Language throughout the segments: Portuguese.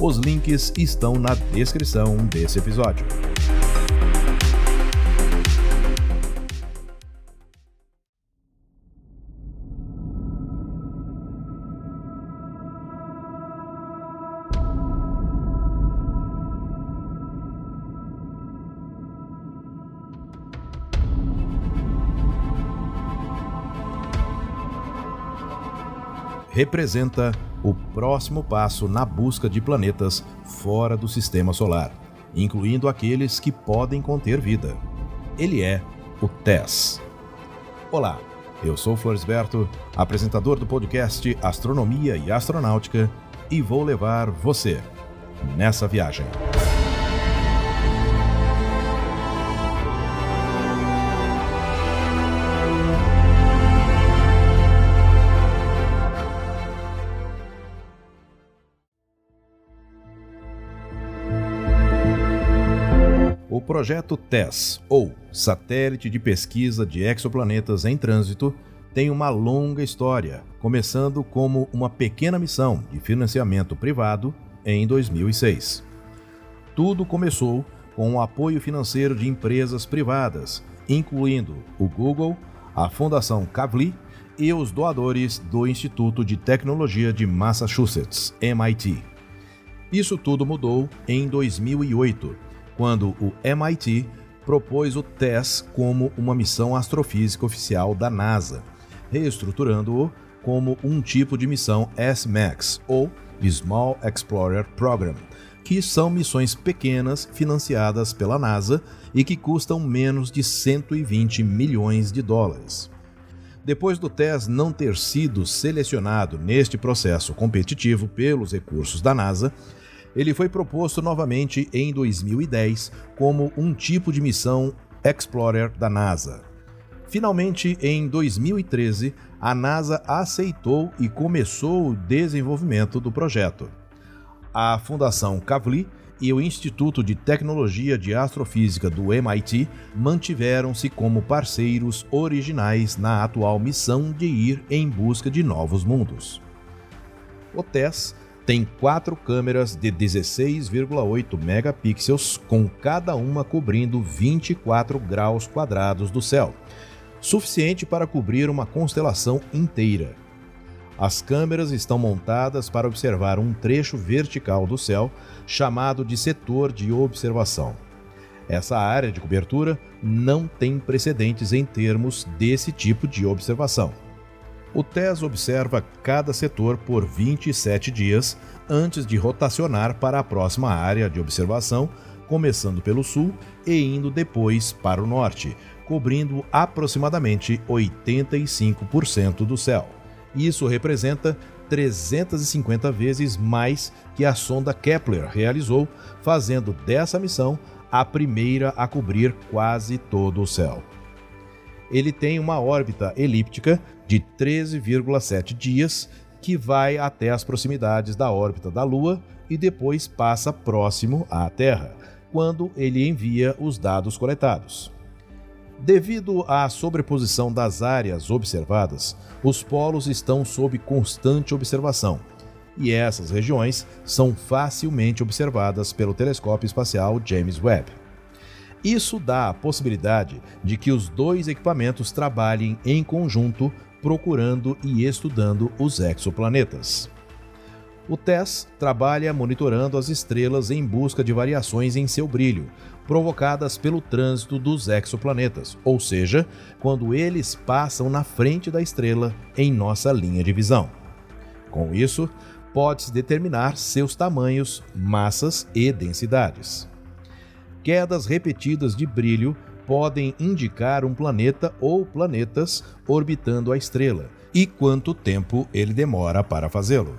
Os links estão na descrição desse episódio. representa o próximo passo na busca de planetas fora do sistema solar, incluindo aqueles que podem conter vida. Ele é o TESS. Olá, eu sou Floresberto, apresentador do podcast Astronomia e Astronáutica, e vou levar você nessa viagem. Projeto TESS, ou Satélite de Pesquisa de Exoplanetas em Trânsito, tem uma longa história, começando como uma pequena missão de financiamento privado em 2006. Tudo começou com o apoio financeiro de empresas privadas, incluindo o Google, a Fundação Kavli e os doadores do Instituto de Tecnologia de Massachusetts, MIT. Isso tudo mudou em 2008 quando o MIT propôs o TESS como uma missão astrofísica oficial da NASA, reestruturando-o como um tipo de missão SMAX, ou Small Explorer Program, que são missões pequenas financiadas pela NASA e que custam menos de 120 milhões de dólares. Depois do TESS não ter sido selecionado neste processo competitivo pelos recursos da NASA, ele foi proposto novamente em 2010 como um tipo de missão Explorer da NASA. Finalmente, em 2013, a NASA aceitou e começou o desenvolvimento do projeto. A Fundação Kavli e o Instituto de Tecnologia de Astrofísica do MIT mantiveram-se como parceiros originais na atual missão de ir em busca de novos mundos. O TESS tem quatro câmeras de 16,8 megapixels, com cada uma cobrindo 24 graus quadrados do céu, suficiente para cobrir uma constelação inteira. As câmeras estão montadas para observar um trecho vertical do céu, chamado de setor de observação. Essa área de cobertura não tem precedentes em termos desse tipo de observação. O TES observa cada setor por 27 dias antes de rotacionar para a próxima área de observação, começando pelo sul e indo depois para o norte, cobrindo aproximadamente 85% do céu. Isso representa 350 vezes mais que a sonda Kepler realizou, fazendo dessa missão a primeira a cobrir quase todo o céu ele tem uma órbita elíptica de 13,7 dias que vai até as proximidades da órbita da Lua e depois passa próximo à Terra, quando ele envia os dados coletados. Devido à sobreposição das áreas observadas, os polos estão sob constante observação, e essas regiões são facilmente observadas pelo telescópio espacial James Webb. Isso dá a possibilidade de que os dois equipamentos trabalhem em conjunto, procurando e estudando os exoplanetas. O TESS trabalha monitorando as estrelas em busca de variações em seu brilho, provocadas pelo trânsito dos exoplanetas, ou seja, quando eles passam na frente da estrela em nossa linha de visão. Com isso, pode-se determinar seus tamanhos, massas e densidades. Quedas repetidas de brilho podem indicar um planeta ou planetas orbitando a estrela e quanto tempo ele demora para fazê-lo.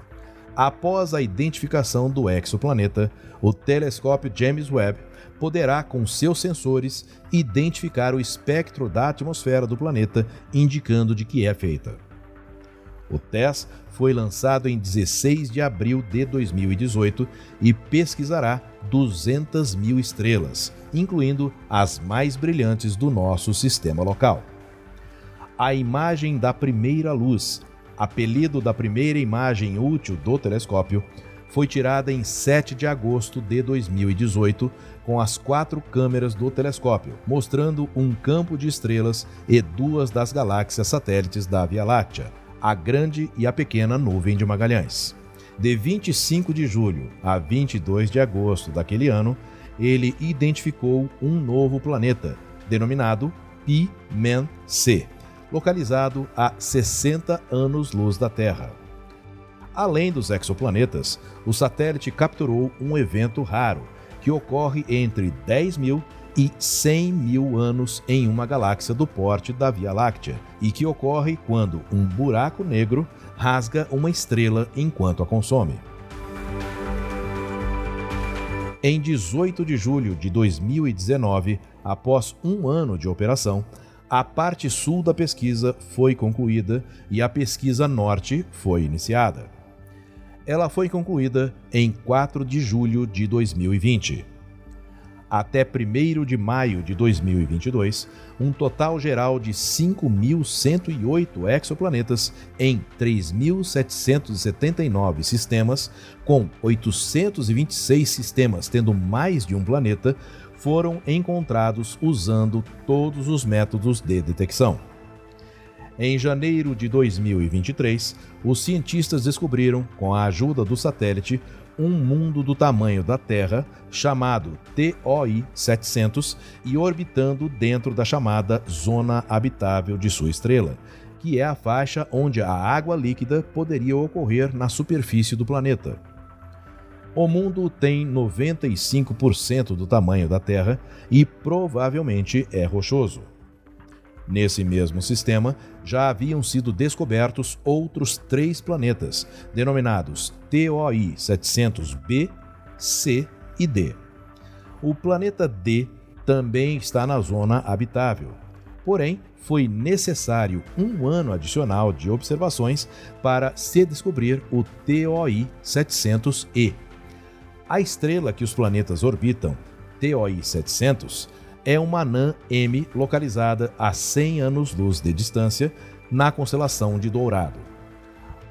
Após a identificação do exoplaneta, o telescópio James Webb poderá, com seus sensores, identificar o espectro da atmosfera do planeta, indicando de que é feita. O TESS foi lançado em 16 de abril de 2018 e pesquisará 200 mil estrelas, incluindo as mais brilhantes do nosso sistema local. A imagem da primeira luz, apelido da primeira imagem útil do telescópio, foi tirada em 7 de agosto de 2018 com as quatro câmeras do telescópio, mostrando um campo de estrelas e duas das galáxias satélites da Via Láctea, a grande e a pequena nuvem de Magalhães. De 25 de julho a 22 de agosto daquele ano, ele identificou um novo planeta, denominado Pi-Men-C, localizado a 60 anos-luz da Terra. Além dos exoplanetas, o satélite capturou um evento raro que ocorre entre 10 mil e 100 mil anos em uma galáxia do porte da Via Láctea e que ocorre quando um buraco negro rasga uma estrela enquanto a consome. Em 18 de julho de 2019, após um ano de operação, a parte sul da pesquisa foi concluída e a pesquisa norte foi iniciada ela foi concluída em 4 de julho de 2020. Até 1 de maio de 2022, um total geral de 5.108 exoplanetas em 3.779 sistemas, com 826 sistemas tendo mais de um planeta, foram encontrados usando todos os métodos de detecção. Em janeiro de 2023, os cientistas descobriram, com a ajuda do satélite, um mundo do tamanho da Terra chamado TOI 700 e orbitando dentro da chamada zona habitável de sua estrela, que é a faixa onde a água líquida poderia ocorrer na superfície do planeta. O mundo tem 95% do tamanho da Terra e provavelmente é rochoso. Nesse mesmo sistema, já haviam sido descobertos outros três planetas, denominados TOI 700b, C e D. O planeta D também está na zona habitável. Porém, foi necessário um ano adicional de observações para se descobrir o TOI 700e. A estrela que os planetas orbitam, TOI 700, é uma anã M localizada a 100 anos-luz de distância na constelação de Dourado.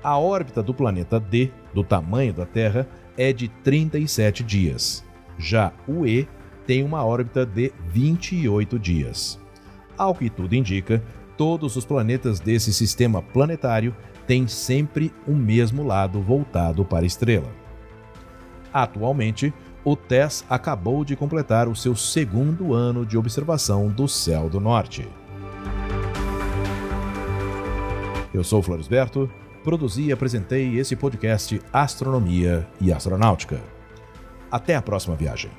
A órbita do planeta D, do tamanho da Terra, é de 37 dias. Já o E tem uma órbita de 28 dias. Ao que tudo indica, todos os planetas desse sistema planetário têm sempre o mesmo lado voltado para a estrela. Atualmente, o TESS acabou de completar o seu segundo ano de observação do céu do norte. Eu sou Floresberto, produzi e apresentei esse podcast Astronomia e Astronáutica. Até a próxima viagem.